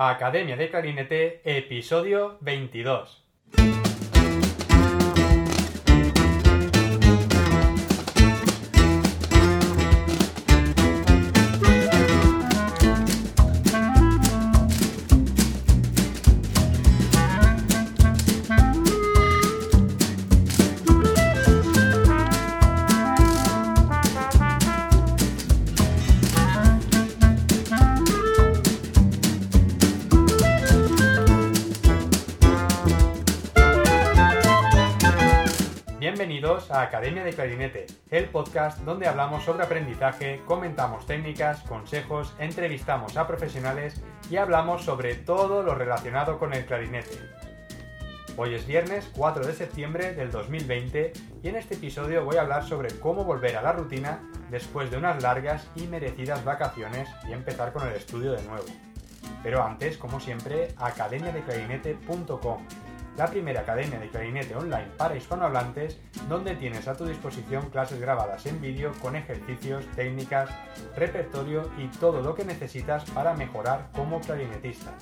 Academia de Clarinete, episodio 22. A Academia de Clarinete, el podcast donde hablamos sobre aprendizaje, comentamos técnicas, consejos, entrevistamos a profesionales y hablamos sobre todo lo relacionado con el clarinete. Hoy es viernes 4 de septiembre del 2020 y en este episodio voy a hablar sobre cómo volver a la rutina después de unas largas y merecidas vacaciones y empezar con el estudio de nuevo. Pero antes, como siempre, academiadeclarinete.com la primera academia de clarinete online para hispanohablantes, donde tienes a tu disposición clases grabadas en vídeo con ejercicios, técnicas, repertorio y todo lo que necesitas para mejorar como clarinetista.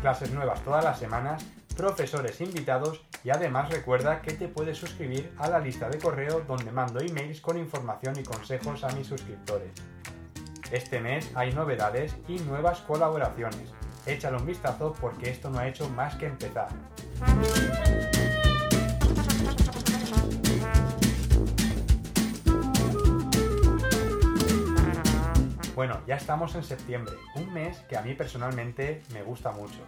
Clases nuevas todas las semanas, profesores invitados y además recuerda que te puedes suscribir a la lista de correo donde mando emails con información y consejos a mis suscriptores. Este mes hay novedades y nuevas colaboraciones. Échale un vistazo porque esto no ha hecho más que empezar. Bueno, ya estamos en septiembre, un mes que a mí personalmente me gusta mucho.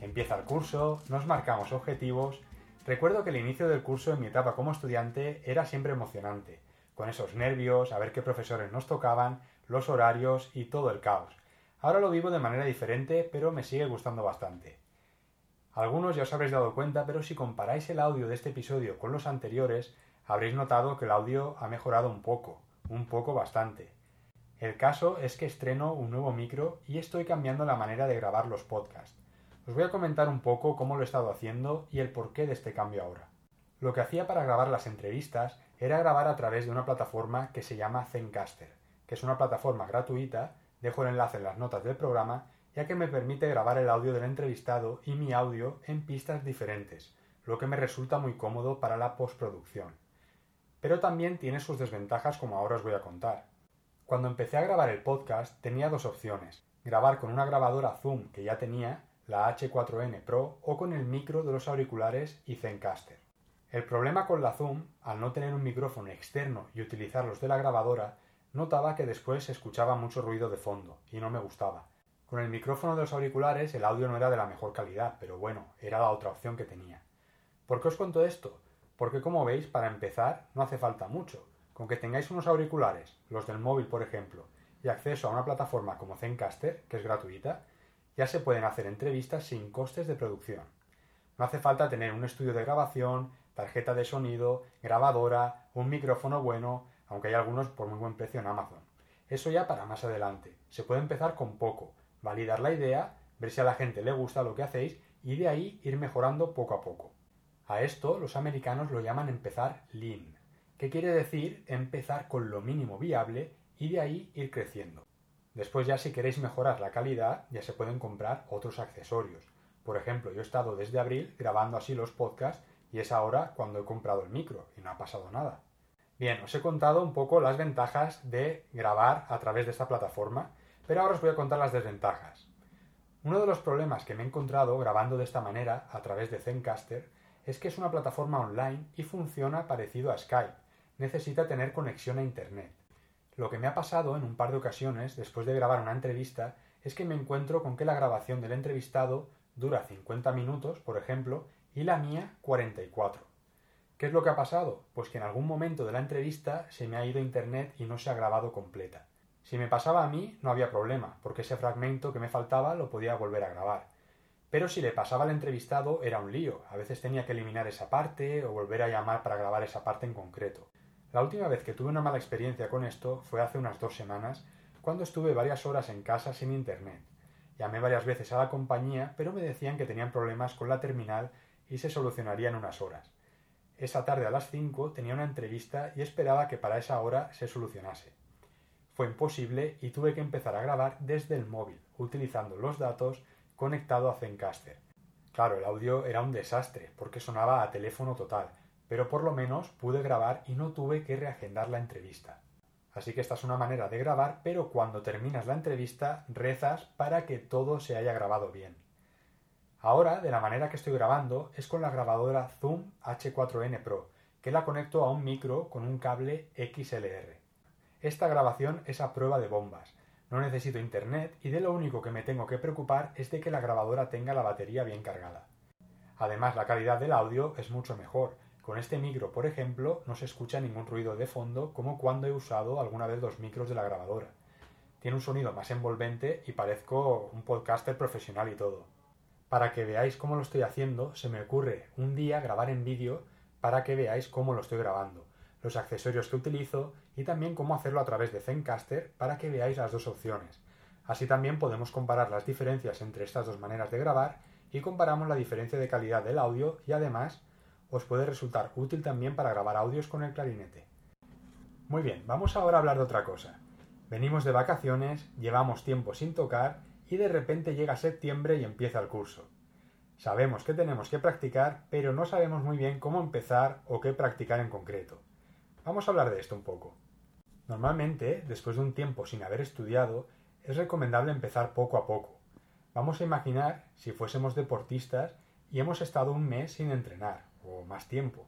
Empieza el curso, nos marcamos objetivos. Recuerdo que el inicio del curso en mi etapa como estudiante era siempre emocionante, con esos nervios, a ver qué profesores nos tocaban, los horarios y todo el caos. Ahora lo vivo de manera diferente, pero me sigue gustando bastante. Algunos ya os habréis dado cuenta, pero si comparáis el audio de este episodio con los anteriores, habréis notado que el audio ha mejorado un poco, un poco bastante. El caso es que estreno un nuevo micro y estoy cambiando la manera de grabar los podcasts. Os voy a comentar un poco cómo lo he estado haciendo y el porqué de este cambio ahora. Lo que hacía para grabar las entrevistas era grabar a través de una plataforma que se llama Zencaster, que es una plataforma gratuita, dejo el enlace en las notas del programa ya que me permite grabar el audio del entrevistado y mi audio en pistas diferentes, lo que me resulta muy cómodo para la postproducción. Pero también tiene sus desventajas como ahora os voy a contar. Cuando empecé a grabar el podcast tenía dos opciones, grabar con una grabadora Zoom que ya tenía, la H4n Pro, o con el micro de los auriculares y Zencaster. El problema con la Zoom, al no tener un micrófono externo y utilizar los de la grabadora, notaba que después se escuchaba mucho ruido de fondo y no me gustaba. Con el micrófono de los auriculares el audio no era de la mejor calidad, pero bueno, era la otra opción que tenía. ¿Por qué os cuento esto? Porque como veis, para empezar, no hace falta mucho. Con que tengáis unos auriculares, los del móvil por ejemplo, y acceso a una plataforma como Zencaster, que es gratuita, ya se pueden hacer entrevistas sin costes de producción. No hace falta tener un estudio de grabación, tarjeta de sonido, grabadora, un micrófono bueno, aunque hay algunos por muy buen precio en Amazon. Eso ya para más adelante. Se puede empezar con poco, validar la idea, ver si a la gente le gusta lo que hacéis y de ahí ir mejorando poco a poco. A esto los americanos lo llaman empezar lean, que quiere decir empezar con lo mínimo viable y de ahí ir creciendo. Después ya si queréis mejorar la calidad ya se pueden comprar otros accesorios. Por ejemplo, yo he estado desde abril grabando así los podcasts y es ahora cuando he comprado el micro y no ha pasado nada. Bien, os he contado un poco las ventajas de grabar a través de esta plataforma pero ahora os voy a contar las desventajas. Uno de los problemas que me he encontrado grabando de esta manera a través de Zencaster es que es una plataforma online y funciona parecido a Skype. Necesita tener conexión a Internet. Lo que me ha pasado en un par de ocasiones después de grabar una entrevista es que me encuentro con que la grabación del entrevistado dura 50 minutos, por ejemplo, y la mía 44. ¿Qué es lo que ha pasado? Pues que en algún momento de la entrevista se me ha ido Internet y no se ha grabado completa. Si me pasaba a mí, no había problema, porque ese fragmento que me faltaba lo podía volver a grabar. Pero si le pasaba al entrevistado era un lío, a veces tenía que eliminar esa parte o volver a llamar para grabar esa parte en concreto. La última vez que tuve una mala experiencia con esto fue hace unas dos semanas, cuando estuve varias horas en casa sin internet. Llamé varias veces a la compañía, pero me decían que tenían problemas con la terminal y se solucionaría en unas horas. Esa tarde a las 5 tenía una entrevista y esperaba que para esa hora se solucionase. Fue imposible y tuve que empezar a grabar desde el móvil, utilizando los datos conectado a Zencaster. Claro, el audio era un desastre porque sonaba a teléfono total, pero por lo menos pude grabar y no tuve que reagendar la entrevista. Así que esta es una manera de grabar, pero cuando terminas la entrevista rezas para que todo se haya grabado bien. Ahora, de la manera que estoy grabando, es con la grabadora Zoom H4n Pro, que la conecto a un micro con un cable XLR. Esta grabación es a prueba de bombas. No necesito internet y de lo único que me tengo que preocupar es de que la grabadora tenga la batería bien cargada. Además, la calidad del audio es mucho mejor, con este micro, por ejemplo, no se escucha ningún ruido de fondo como cuando he usado alguna vez los micros de la grabadora. Tiene un sonido más envolvente y parezco un podcaster profesional y todo. Para que veáis cómo lo estoy haciendo, se me ocurre un día grabar en vídeo para que veáis cómo lo estoy grabando, los accesorios que utilizo y también cómo hacerlo a través de Zencaster para que veáis las dos opciones. Así también podemos comparar las diferencias entre estas dos maneras de grabar y comparamos la diferencia de calidad del audio y además os puede resultar útil también para grabar audios con el clarinete. Muy bien, vamos ahora a hablar de otra cosa. Venimos de vacaciones, llevamos tiempo sin tocar y de repente llega septiembre y empieza el curso. Sabemos que tenemos que practicar, pero no sabemos muy bien cómo empezar o qué practicar en concreto. Vamos a hablar de esto un poco. Normalmente, después de un tiempo sin haber estudiado, es recomendable empezar poco a poco. Vamos a imaginar si fuésemos deportistas y hemos estado un mes sin entrenar o más tiempo.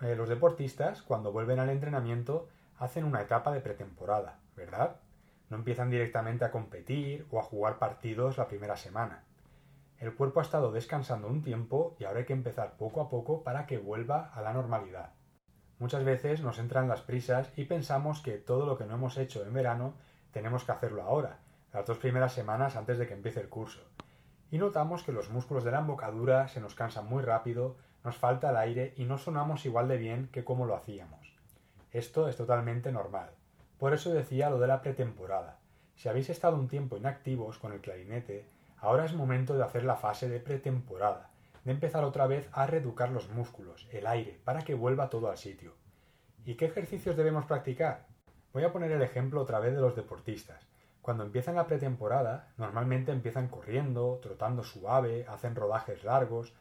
Eh, los deportistas, cuando vuelven al entrenamiento, hacen una etapa de pretemporada, ¿verdad? No empiezan directamente a competir o a jugar partidos la primera semana. El cuerpo ha estado descansando un tiempo y ahora hay que empezar poco a poco para que vuelva a la normalidad. Muchas veces nos entran las prisas y pensamos que todo lo que no hemos hecho en verano tenemos que hacerlo ahora, las dos primeras semanas antes de que empiece el curso. Y notamos que los músculos de la embocadura se nos cansan muy rápido, nos falta el aire y no sonamos igual de bien que como lo hacíamos. Esto es totalmente normal. Por eso decía lo de la pretemporada. Si habéis estado un tiempo inactivos con el clarinete, ahora es momento de hacer la fase de pretemporada, de empezar otra vez a reeducar los músculos, el aire, para que vuelva todo al sitio. ¿Y qué ejercicios debemos practicar? Voy a poner el ejemplo otra vez de los deportistas. Cuando empiezan la pretemporada, normalmente empiezan corriendo, trotando suave, hacen rodajes largos,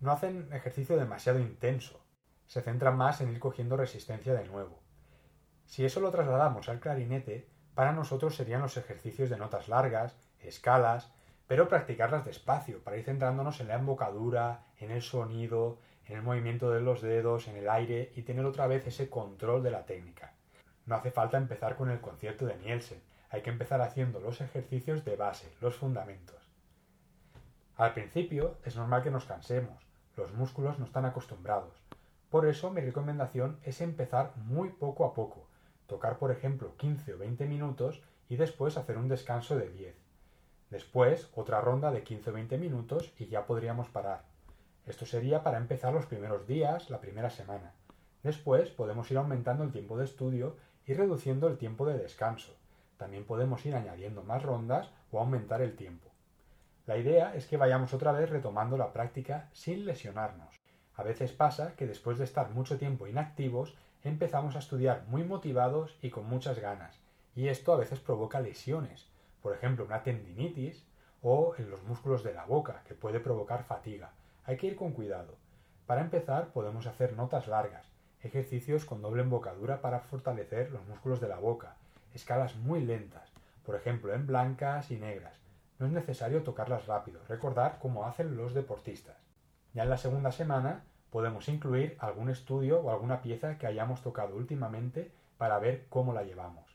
no hacen ejercicio demasiado intenso, se centran más en ir cogiendo resistencia de nuevo. Si eso lo trasladamos al clarinete, para nosotros serían los ejercicios de notas largas, escalas, pero practicarlas despacio, para ir centrándonos en la embocadura, en el sonido, en el movimiento de los dedos, en el aire y tener otra vez ese control de la técnica. No hace falta empezar con el concierto de Nielsen, hay que empezar haciendo los ejercicios de base, los fundamentos. Al principio es normal que nos cansemos, los músculos no están acostumbrados. Por eso mi recomendación es empezar muy poco a poco, tocar por ejemplo 15 o 20 minutos y después hacer un descanso de 10. Después otra ronda de 15 o 20 minutos y ya podríamos parar. Esto sería para empezar los primeros días, la primera semana. Después podemos ir aumentando el tiempo de estudio y reduciendo el tiempo de descanso. También podemos ir añadiendo más rondas o aumentar el tiempo. La idea es que vayamos otra vez retomando la práctica sin lesionarnos. A veces pasa que después de estar mucho tiempo inactivos empezamos a estudiar muy motivados y con muchas ganas, y esto a veces provoca lesiones, por ejemplo una tendinitis o en los músculos de la boca, que puede provocar fatiga. Hay que ir con cuidado. Para empezar podemos hacer notas largas, ejercicios con doble embocadura para fortalecer los músculos de la boca, escalas muy lentas, por ejemplo en blancas y negras, no es necesario tocarlas rápido, recordar cómo hacen los deportistas. Ya en la segunda semana podemos incluir algún estudio o alguna pieza que hayamos tocado últimamente para ver cómo la llevamos.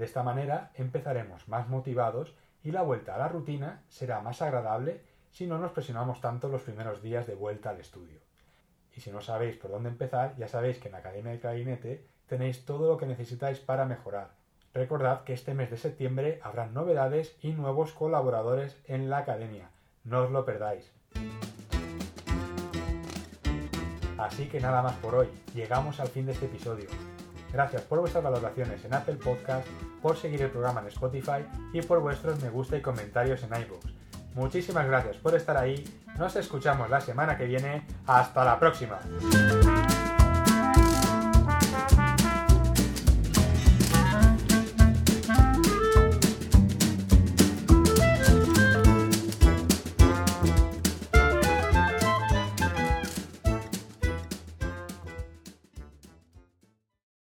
De esta manera empezaremos más motivados y la vuelta a la rutina será más agradable si no nos presionamos tanto los primeros días de vuelta al estudio. Y si no sabéis por dónde empezar, ya sabéis que en la Academia de Clarinete tenéis todo lo que necesitáis para mejorar, Recordad que este mes de septiembre habrá novedades y nuevos colaboradores en la academia. No os lo perdáis. Así que nada más por hoy. Llegamos al fin de este episodio. Gracias por vuestras valoraciones en Apple Podcast, por seguir el programa en Spotify y por vuestros me gusta y comentarios en iVoox. Muchísimas gracias por estar ahí. Nos escuchamos la semana que viene. Hasta la próxima.